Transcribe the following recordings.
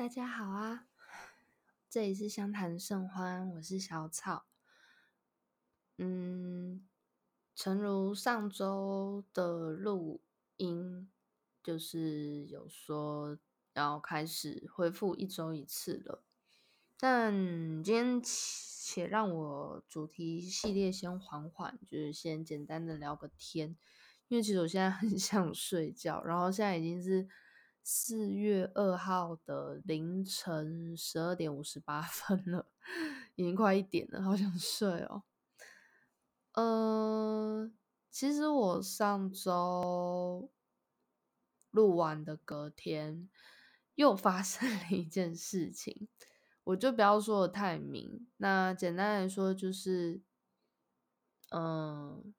大家好啊，这里是相谈甚欢，我是小草。嗯，诚如上周的录音，就是有说要开始恢复一周一次了。但今天且让我主题系列先缓缓，就是先简单的聊个天，因为其实我现在很想睡觉，然后现在已经是。四月二号的凌晨十二点五十八分了，已经快一点了，好想睡哦。呃，其实我上周录完的隔天，又发生了一件事情，我就不要说的太明。那简单来说，就是，嗯，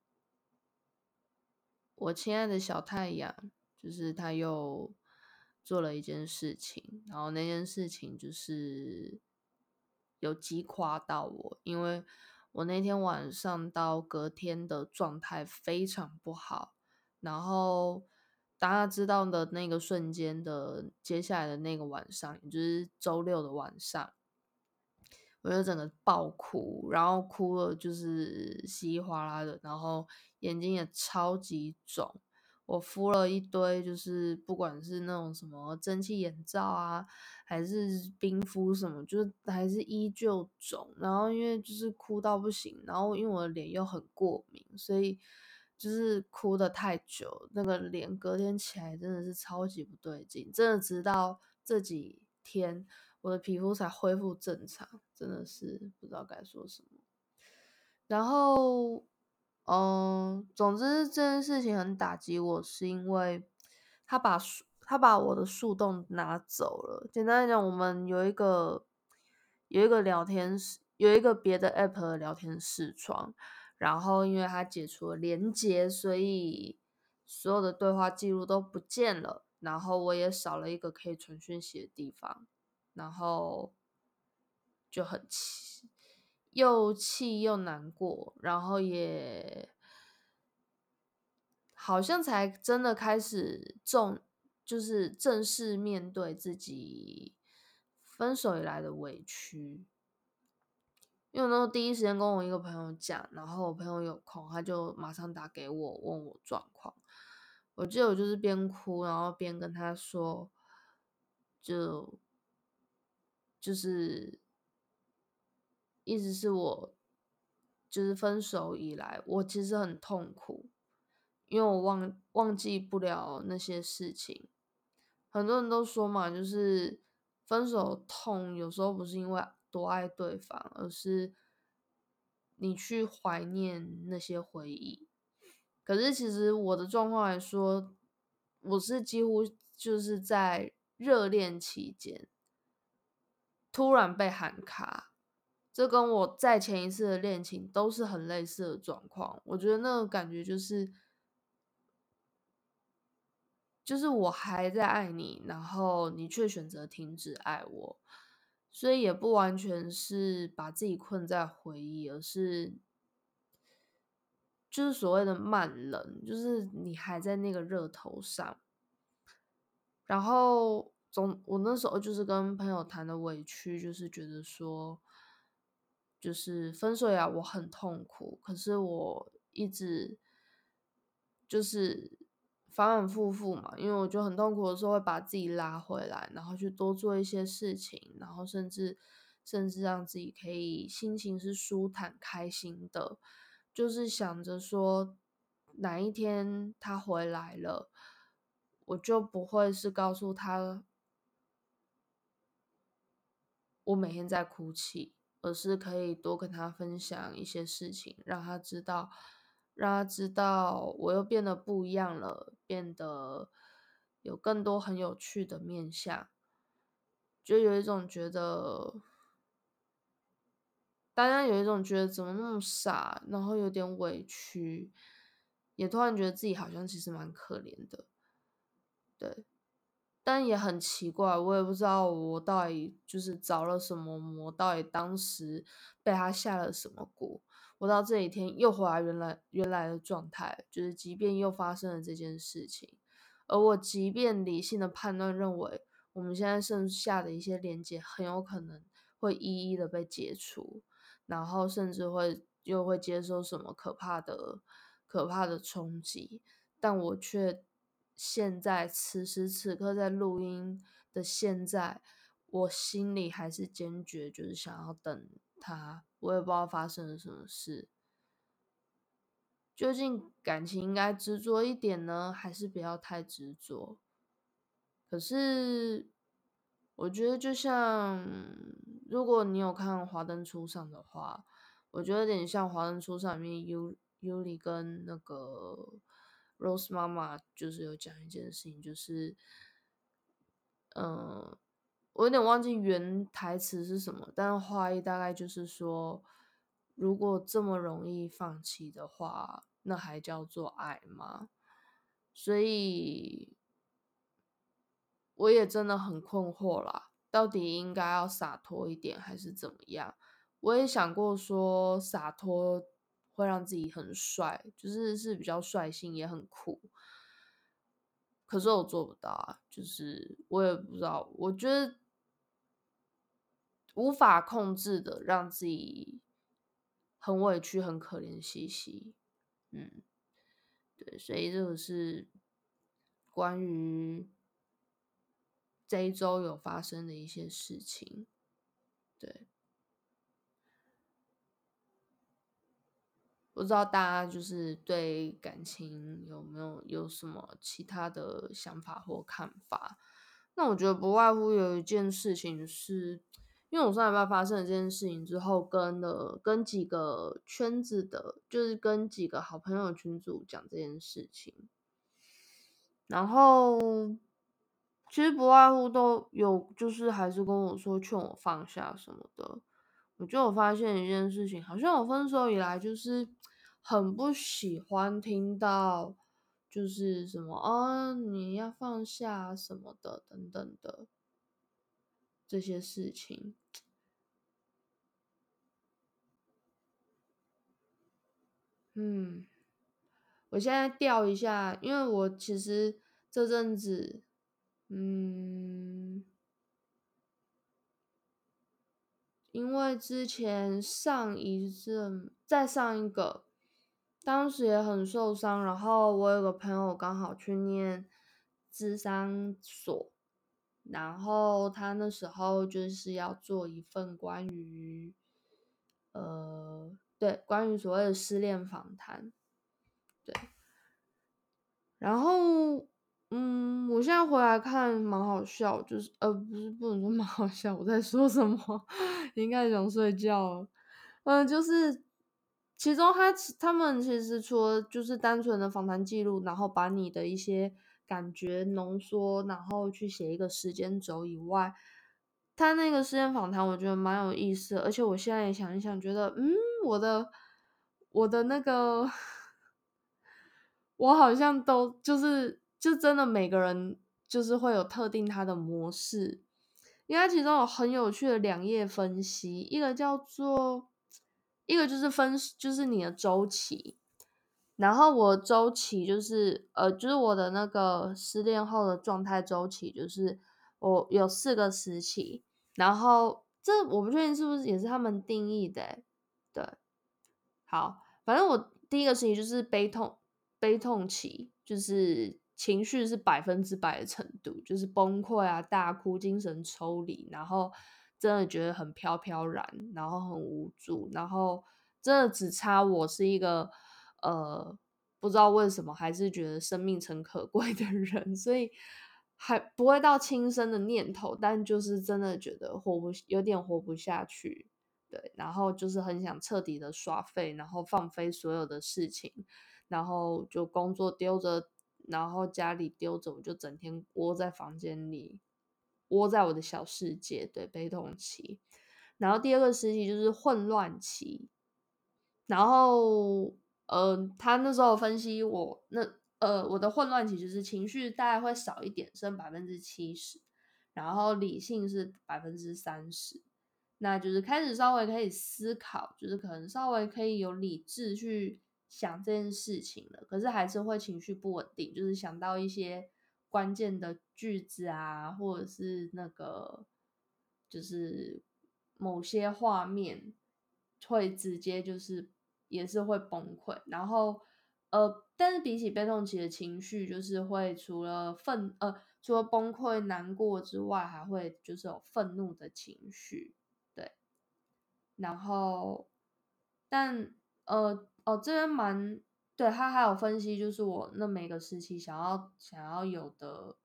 我亲爱的小太阳，就是他又。做了一件事情，然后那件事情就是有击垮到我，因为我那天晚上到隔天的状态非常不好，然后大家知道的那个瞬间的接下来的那个晚上，也就是周六的晚上，我就整个爆哭，然后哭了就是稀里哗啦的，然后眼睛也超级肿。我敷了一堆，就是不管是那种什么蒸汽眼罩啊，还是冰敷什么，就是还是依旧肿。然后因为就是哭到不行，然后因为我的脸又很过敏，所以就是哭的太久，那个脸隔天起来真的是超级不对劲。真的直到这几天，我的皮肤才恢复正常，真的是不知道该说什么。然后。嗯，总之这件事情很打击我，是因为他把树，他把我的树洞拿走了。简单来讲，我们有一个有一个聊天室，有一个别的 app 的聊天视窗，然后因为他解除了连接，所以所有的对话记录都不见了。然后我也少了一个可以传讯息的地方，然后就很气。又气又难过，然后也好像才真的开始重，就是正式面对自己分手以来的委屈。因为那时候第一时间跟我一个朋友讲，然后我朋友有空，他就马上打给我问我状况。我记得我就是边哭，然后边跟他说，就就是。意思是我就是分手以来，我其实很痛苦，因为我忘忘记不了那些事情。很多人都说嘛，就是分手痛，有时候不是因为多爱对方，而是你去怀念那些回忆。可是其实我的状况来说，我是几乎就是在热恋期间突然被喊卡。这跟我在前一次的恋情都是很类似的状况，我觉得那个感觉就是，就是我还在爱你，然后你却选择停止爱我，所以也不完全是把自己困在回忆，而是就是所谓的慢冷，就是你还在那个热头上，然后总我那时候就是跟朋友谈的委屈，就是觉得说。就是分手呀，我很痛苦。可是我一直就是反反复复嘛，因为我觉得很痛苦的时候，会把自己拉回来，然后去多做一些事情，然后甚至甚至让自己可以心情是舒坦开心的。就是想着说，哪一天他回来了，我就不会是告诉他我每天在哭泣。而是可以多跟他分享一些事情，让他知道，让他知道我又变得不一样了，变得有更多很有趣的面相，就有一种觉得，大家有一种觉得怎么那么傻，然后有点委屈，也突然觉得自己好像其实蛮可怜的，对。但也很奇怪，我也不知道我到底就是着了什么魔，到底当时被他下了什么蛊，我到这一天又回来原来原来的状态，就是即便又发生了这件事情，而我即便理性的判断认为我们现在剩下的一些连接很有可能会一一的被解除，然后甚至会又会接受什么可怕的、可怕的冲击，但我却现在此时此刻在录音的现在，我心里还是坚决，就是想要等他，我也不知道发生了什么事。究竟感情应该执着一点呢，还是不要太执着？可是我觉得，就像如果你有看《华灯初上》的话，我觉得有点像《华灯初上》里面尤尤里跟那个 Rose 妈妈，就是有讲一件事情，就是，嗯，我有点忘记原台词是什么，但是话意大概就是说，如果这么容易放弃的话。那还叫做爱吗？所以我也真的很困惑啦，到底应该要洒脱一点还是怎么样？我也想过说洒脱会让自己很帅，就是是比较率性也很酷，可是我做不到啊，就是我也不知道，我觉得无法控制的让自己很委屈、很可怜兮兮。嗯，对，所以这个是关于这一周有发生的一些事情。对，不知道大家就是对感情有没有有什么其他的想法或看法？那我觉得不外乎有一件事情是。因为我上礼拜发生了这件事情之后，跟了跟几个圈子的，就是跟几个好朋友群组讲这件事情，然后其实不外乎都有，就是还是跟我说劝我放下什么的。我就有发现一件事情，好像我分手以来就是很不喜欢听到，就是什么啊你要放下什么的等等的这些事情。嗯，我现在调一下，因为我其实这阵子，嗯，因为之前上一阵再上一个，当时也很受伤，然后我有个朋友刚好去念智商所，然后他那时候就是要做一份关于，呃。对，关于所谓的失恋访谈，对，然后，嗯，我现在回来看蛮好笑，就是呃，不是不能说蛮好笑，我在说什么？应该想睡觉，嗯，就是其中他他们其实除了就是单纯的访谈记录，然后把你的一些感觉浓缩，然后去写一个时间轴以外。他那个时间访谈，我觉得蛮有意思，而且我现在也想一想，觉得，嗯，我的，我的那个，我好像都就是，就真的每个人就是会有特定他的模式，因为其中有很有趣的两页分析，一个叫做，一个就是分，就是你的周期，然后我周期就是，呃，就是我的那个失恋后的状态周期，就是我有四个时期。然后这我不确定是不是也是他们定义的，对，好，反正我第一个时期就是悲痛，悲痛期，就是情绪是百分之百的程度，就是崩溃啊，大哭，精神抽离，然后真的觉得很飘飘然，然后很无助，然后真的只差我是一个呃不知道为什么还是觉得生命诚可贵的人，所以。还不会到轻生的念头，但就是真的觉得活不有点活不下去，对，然后就是很想彻底的耍废，然后放飞所有的事情，然后就工作丢着，然后家里丢着，我就整天窝在房间里，窝在我的小世界，对，悲痛期。然后第二个时期就是混乱期，然后，嗯，他那时候分析我那。呃，我的混乱期就是情绪大概会少一点，剩百分之七十，然后理性是百分之三十，那就是开始稍微可以思考，就是可能稍微可以有理智去想这件事情了，可是还是会情绪不稳定，就是想到一些关键的句子啊，或者是那个就是某些画面，会直接就是也是会崩溃。然后呃，但是比起悲痛期的情绪，就是会除了愤呃除了崩溃难过之外，还会就是有愤怒的情绪，对。然后但呃哦这边蛮。对他还有分析，就是我那每个时期想要想要有的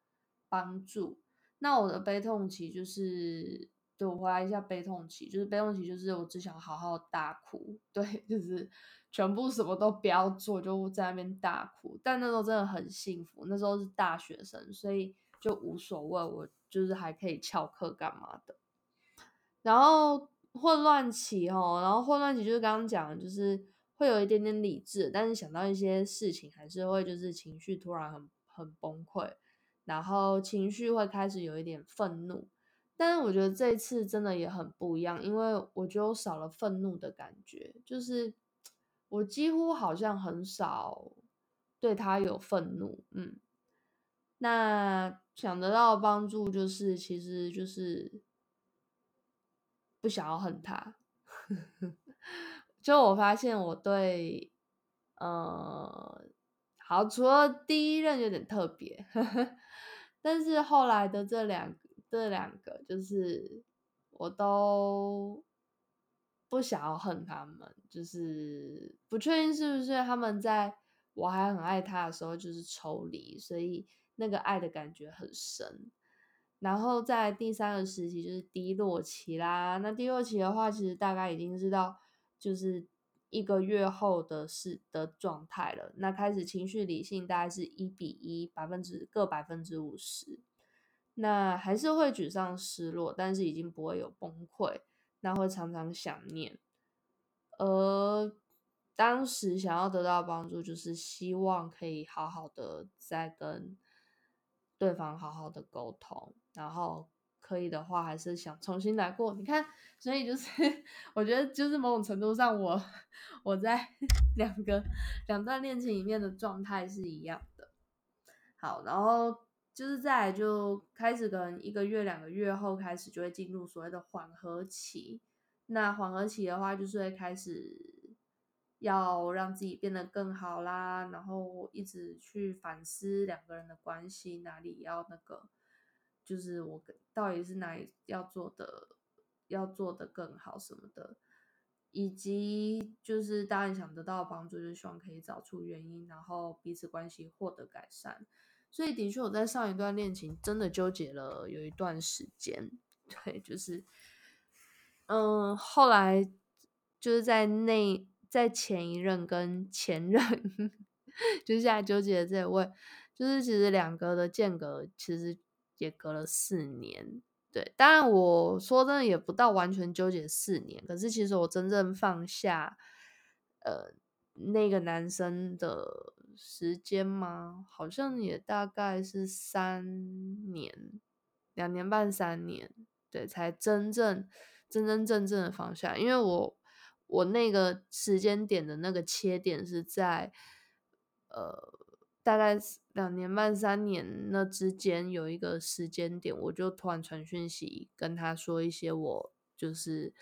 帮助。那我的悲痛期就是，对我回来一下悲痛期，就是悲痛期就是我只想好好大哭，对，就是全部什么都不要做，就在那边大哭。但那时候真的很幸福，那时候是大学生，所以就无所谓，我就是还可以翘课干嘛的。然后混乱期哦，然后混乱期就是刚刚讲的，就是。会有一点点理智，但是想到一些事情，还是会就是情绪突然很很崩溃，然后情绪会开始有一点愤怒。但是我觉得这一次真的也很不一样，因为我觉得我少了愤怒的感觉，就是我几乎好像很少对他有愤怒。嗯，那想得到的帮助就是，其实就是不想要恨他。就我发现我对，呃，好，除了第一任有点特别，但是后来的这两这两个，就是我都不想要恨他们，就是不确定是不是他们在我还很爱他的时候就是抽离，所以那个爱的感觉很深。然后在第三个时期就是低落期啦，那低落期的话，其实大概已经知道。就是一个月后的事的状态了。那开始情绪理性大概是一比一，百分之各百分之五十。那还是会沮丧失落，但是已经不会有崩溃。那会常常想念。而当时想要得到帮助，就是希望可以好好的再跟对方好好的沟通，然后。可以的话，还是想重新来过。你看，所以就是 我觉得，就是某种程度上，我 我在 两个两段恋情里面的状态是一样的。好，然后就是再就开始，可能一个月、两个月后开始就会进入所谓的缓和期。那缓和期的话，就是会开始要让自己变得更好啦，然后一直去反思两个人的关系哪里要那个。就是我到底是哪里要做的，要做的更好什么的，以及就是当然想得到帮助，就希望可以找出原因，然后彼此关系获得改善。所以的确，我在上一段恋情真的纠结了有一段时间，对，就是，嗯，后来就是在那在前一任跟前任，就是现在纠结的这位，就是其实两个的间隔其实。也隔了四年，对，当然我说真的也不到完全纠结四年，可是其实我真正放下，呃，那个男生的时间吗？好像也大概是三年，两年半三年，对，才真正真真正正的放下，因为我我那个时间点的那个切点是在，呃。大概两年半三年那之间有一个时间点，我就突然传讯息跟他说一些我就是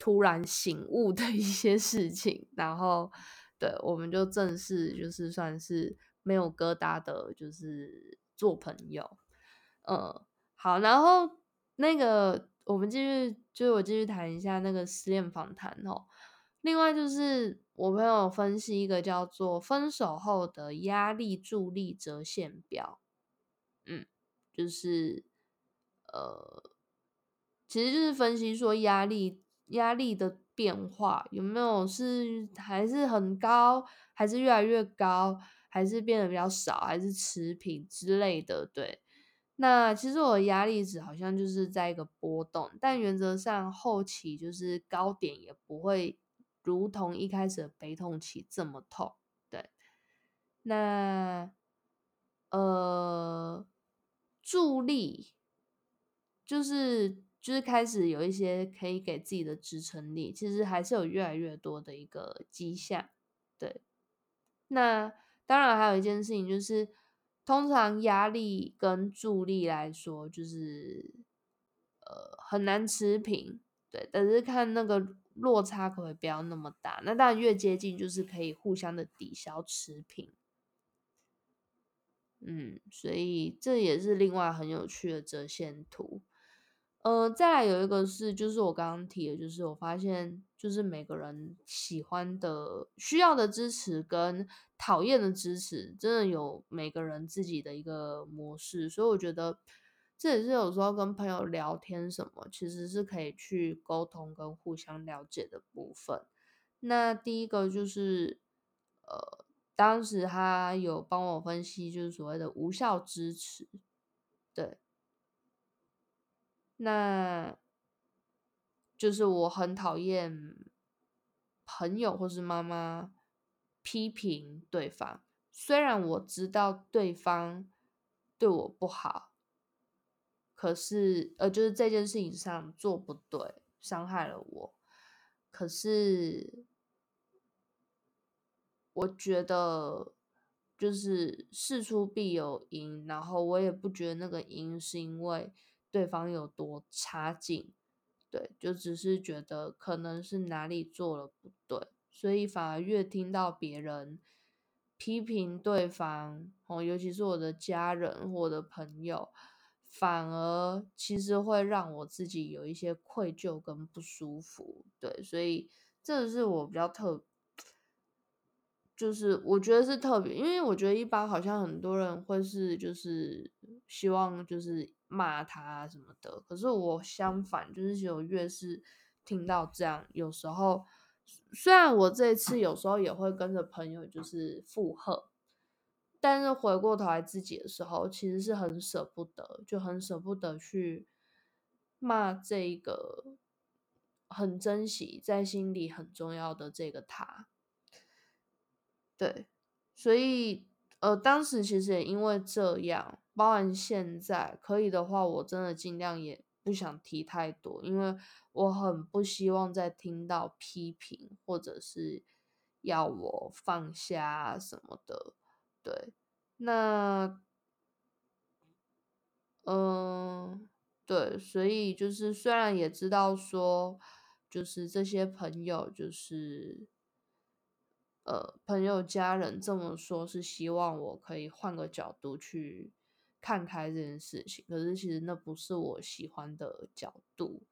突然醒悟的一些事情，然后对我们就正式就是算是没有疙瘩的，就是做朋友。嗯，好，然后那个我们继续，就是我继续谈一下那个失恋访谈哦。另外就是我朋友分析一个叫做分手后的压力助力折线表，嗯，就是呃，其实就是分析说压力压力的变化有没有是还是很高，还是越来越高，还是变得比较少，还是持平之类的。对，那其实我的压力值好像就是在一个波动，但原则上后期就是高点也不会。如同一开始的悲痛期这么痛，对，那呃助力就是就是开始有一些可以给自己的支撑力，其实还是有越来越多的一个迹象，对。那当然还有一件事情就是，通常压力跟助力来说，就是呃很难持平，对，但是看那个落差可不可以不要那么大。那当然越接近，就是可以互相的抵消持平。嗯，所以这也是另外很有趣的折线图。呃，再来有一个是，就是我刚刚提的，就是我发现，就是每个人喜欢的、需要的支持跟讨厌的支持，真的有每个人自己的一个模式。所以我觉得这也是有时候跟朋友聊天什么，其实是可以去沟通跟互相了解的部分。那第一个就是，呃。当时他有帮我分析，就是所谓的无效支持，对，那就是我很讨厌朋友或是妈妈批评对方，虽然我知道对方对我不好，可是呃，就是这件事情上做不对，伤害了我，可是。我觉得就是事出必有因，然后我也不觉得那个因是因为对方有多差劲，对，就只是觉得可能是哪里做了不对，所以反而越听到别人批评对方，哦，尤其是我的家人或我的朋友，反而其实会让我自己有一些愧疚跟不舒服，对，所以这是我比较特。就是我觉得是特别，因为我觉得一般好像很多人会是就是希望就是骂他什么的，可是我相反，就是有越是听到这样，有时候虽然我这一次有时候也会跟着朋友就是附和，但是回过头来自己的时候，其实是很舍不得，就很舍不得去骂这个很珍惜在心里很重要的这个他。对，所以呃，当时其实也因为这样，包含现在可以的话，我真的尽量也不想提太多，因为我很不希望再听到批评或者是要我放下什么的。对，那嗯，对，所以就是虽然也知道说，就是这些朋友就是。呃，朋友、家人这么说，是希望我可以换个角度去看开这件事情。可是其实那不是我喜欢的角度，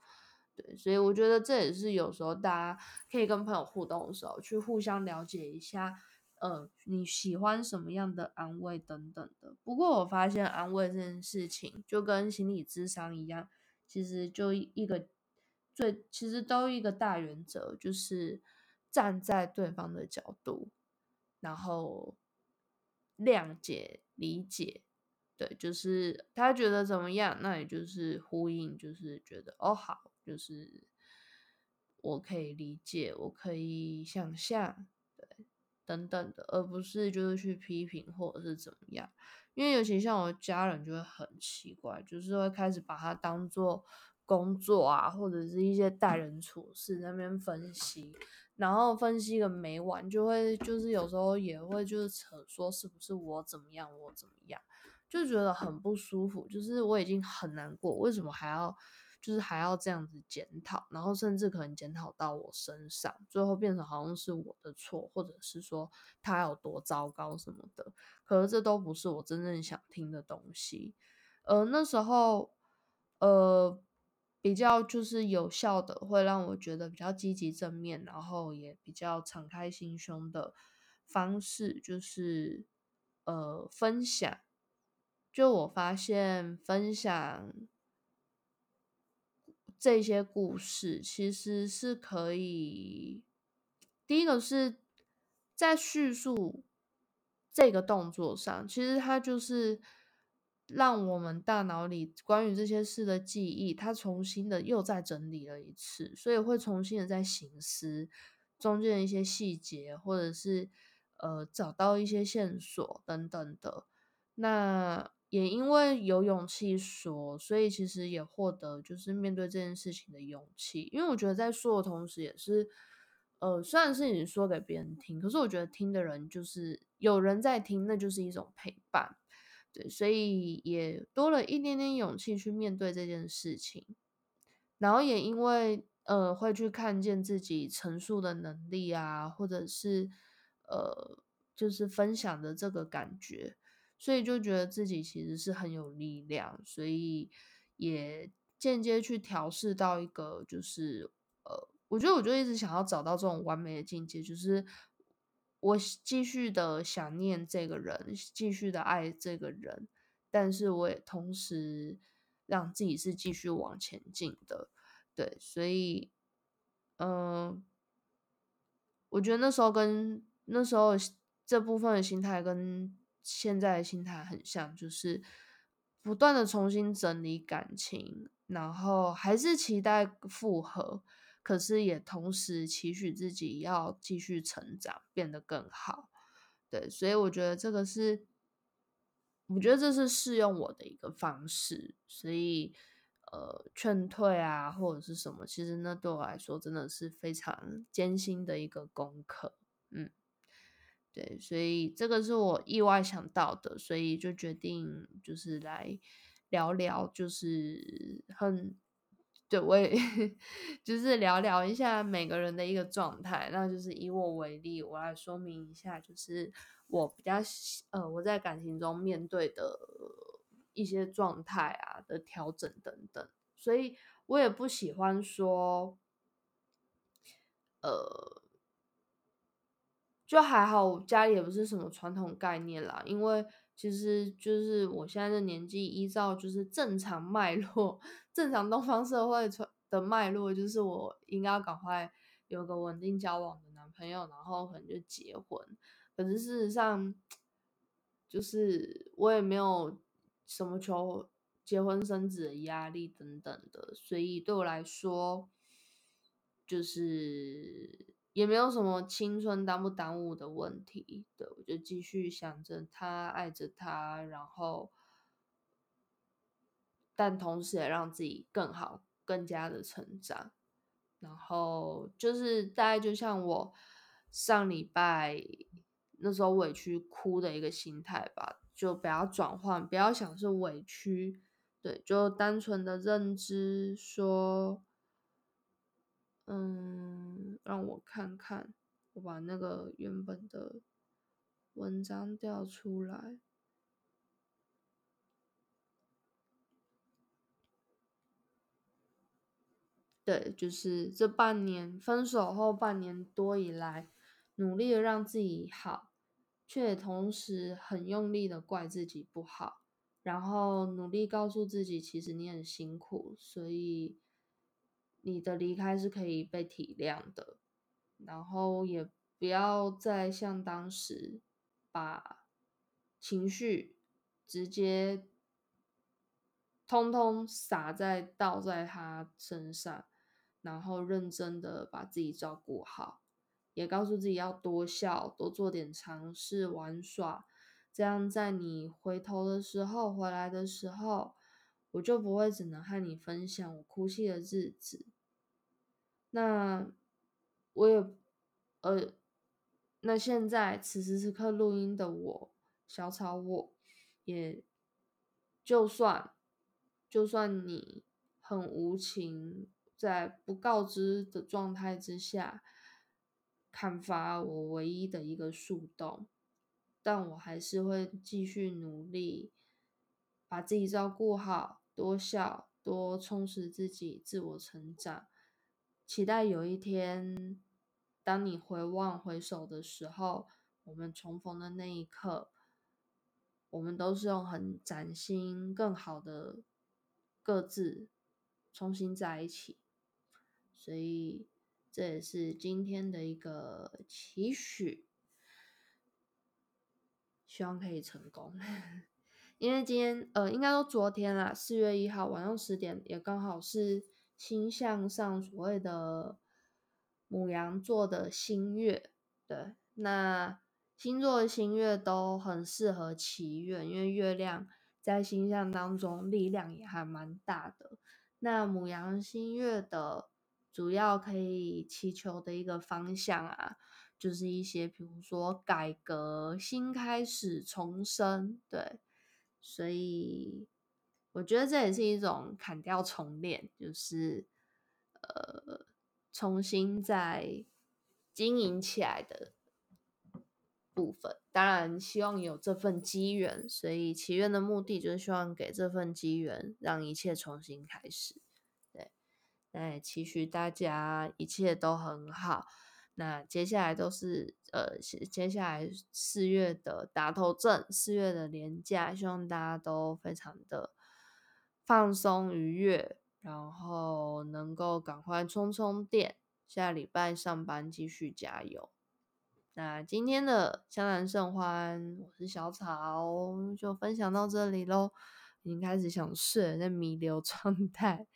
对，所以我觉得这也是有时候大家可以跟朋友互动的时候，去互相了解一下，呃，你喜欢什么样的安慰等等的。不过我发现安慰这件事情，就跟心理智商一样，其实就一个最，其实都一个大原则，就是。站在对方的角度，然后谅解、理解，对，就是他觉得怎么样，那也就是呼应，就是觉得哦好，就是我可以理解，我可以想象，等等的，而不是就是去批评或者是怎么样。因为尤其像我家人就会很奇怪，就是会开始把它当做工作啊，或者是一些待人处事那边分析。然后分析个没完，就会就是有时候也会就是扯说是不是我怎么样我怎么样，就觉得很不舒服。就是我已经很难过，为什么还要就是还要这样子检讨？然后甚至可能检讨到我身上，最后变成好像是我的错，或者是说他有多糟糕什么的。可是这都不是我真正想听的东西。呃，那时候呃。比较就是有效的，会让我觉得比较积极正面，然后也比较敞开心胸的方式，就是呃分享。就我发现分享这些故事，其实是可以。第一个是在叙述这个动作上，其实它就是。让我们大脑里关于这些事的记忆，它重新的又再整理了一次，所以会重新的在醒思中间的一些细节，或者是呃找到一些线索等等的。那也因为有勇气说，所以其实也获得就是面对这件事情的勇气。因为我觉得在说的同时，也是呃虽然是你说给别人听，可是我觉得听的人就是有人在听，那就是一种陪伴。对，所以也多了一点点勇气去面对这件事情，然后也因为呃会去看见自己陈述的能力啊，或者是呃就是分享的这个感觉，所以就觉得自己其实是很有力量，所以也间接去调试到一个就是呃，我觉得我就一直想要找到这种完美的境界，就是我继续的想念这个人，继续的爱这个人，但是我也同时让自己是继续往前进的，对，所以嗯、我觉得那时候跟那时候这部分的心态跟现在的心态很像，就是不断的重新整理感情，然后还是期待复合，可是也同时期许自己要继续成长，变得更好。对，所以我觉得这个是，我觉得这是适用我的一个方式，所以呃，劝退啊或者是什么，其实那对我来说真的是非常艰辛的一个功课，嗯，对，所以这个是我意外想到的，所以就决定就是来聊聊，就是很。对，我也 就是聊聊一下每个人的一个状态，那就是以我为例，我来说明一下，就是我比较呃我在感情中面对的一些状态啊的调整等等，所以我也不喜欢说，呃，就还好，我家里也不是什么传统概念啦，因为其实就是我现在的年纪，依照就是正常脉络，正常东方社会传的脉络，就是我应该要赶快有个稳定交往的男朋友，然后可能就结婚。可是事实上，就是我也没有什么求结婚生子的压力等等的，所以对我来说，就是也没有什么青春耽不耽误的问题。对，我就继续想着他，爱着他，然后，但同时也让自己更好，更加的成长。然后就是大概就像我上礼拜那时候委屈哭的一个心态吧，就不要转换，不要想是委屈，对，就单纯的认知说，嗯，让我看看，我把那个原本的文章调出来。对，就是这半年分手后半年多以来，努力的让自己好，却也同时很用力的怪自己不好，然后努力告诉自己，其实你很辛苦，所以你的离开是可以被体谅的，然后也不要再像当时把情绪直接通通洒在倒在他身上。然后认真的把自己照顾好，也告诉自己要多笑，多做点尝试玩耍，这样在你回头的时候，回来的时候，我就不会只能和你分享我哭泣的日子。那我也，呃，那现在此时此刻录音的我，小草我，也就算，就算你很无情。在不告知的状态之下，砍伐我唯一的一个树洞，但我还是会继续努力，把自己照顾好，多笑，多充实自己，自我成长。期待有一天，当你回望回首的时候，我们重逢的那一刻，我们都是用很崭新、更好的各自重新在一起。所以这也是今天的一个期许，希望可以成功。因为今天呃，应该说昨天啦，四月一号晚上十点，也刚好是星象上所谓的母羊座的新月。对，那星座的新月都很适合祈愿，因为月亮在星象当中力量也还蛮大的。那母羊新月的。主要可以祈求的一个方向啊，就是一些比如说改革、新开始、重生，对，所以我觉得这也是一种砍掉重练，就是呃重新再经营起来的部分。当然，希望有这份机缘，所以祈愿的目的就是希望给这份机缘，让一切重新开始。对，那也期许大家一切都很好。那接下来都是呃，接下来四月的打头阵，四月的年假，希望大家都非常的放松愉悦，然后能够赶快充充电，下礼拜上班继续加油。那今天的香兰盛欢，我是小草，就分享到这里喽。已经开始想睡，在弥留状态。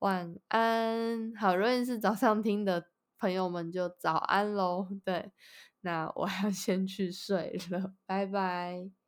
晚安，好，如果是早上听的。朋友们就早安喽，对，那我要先去睡了，拜拜。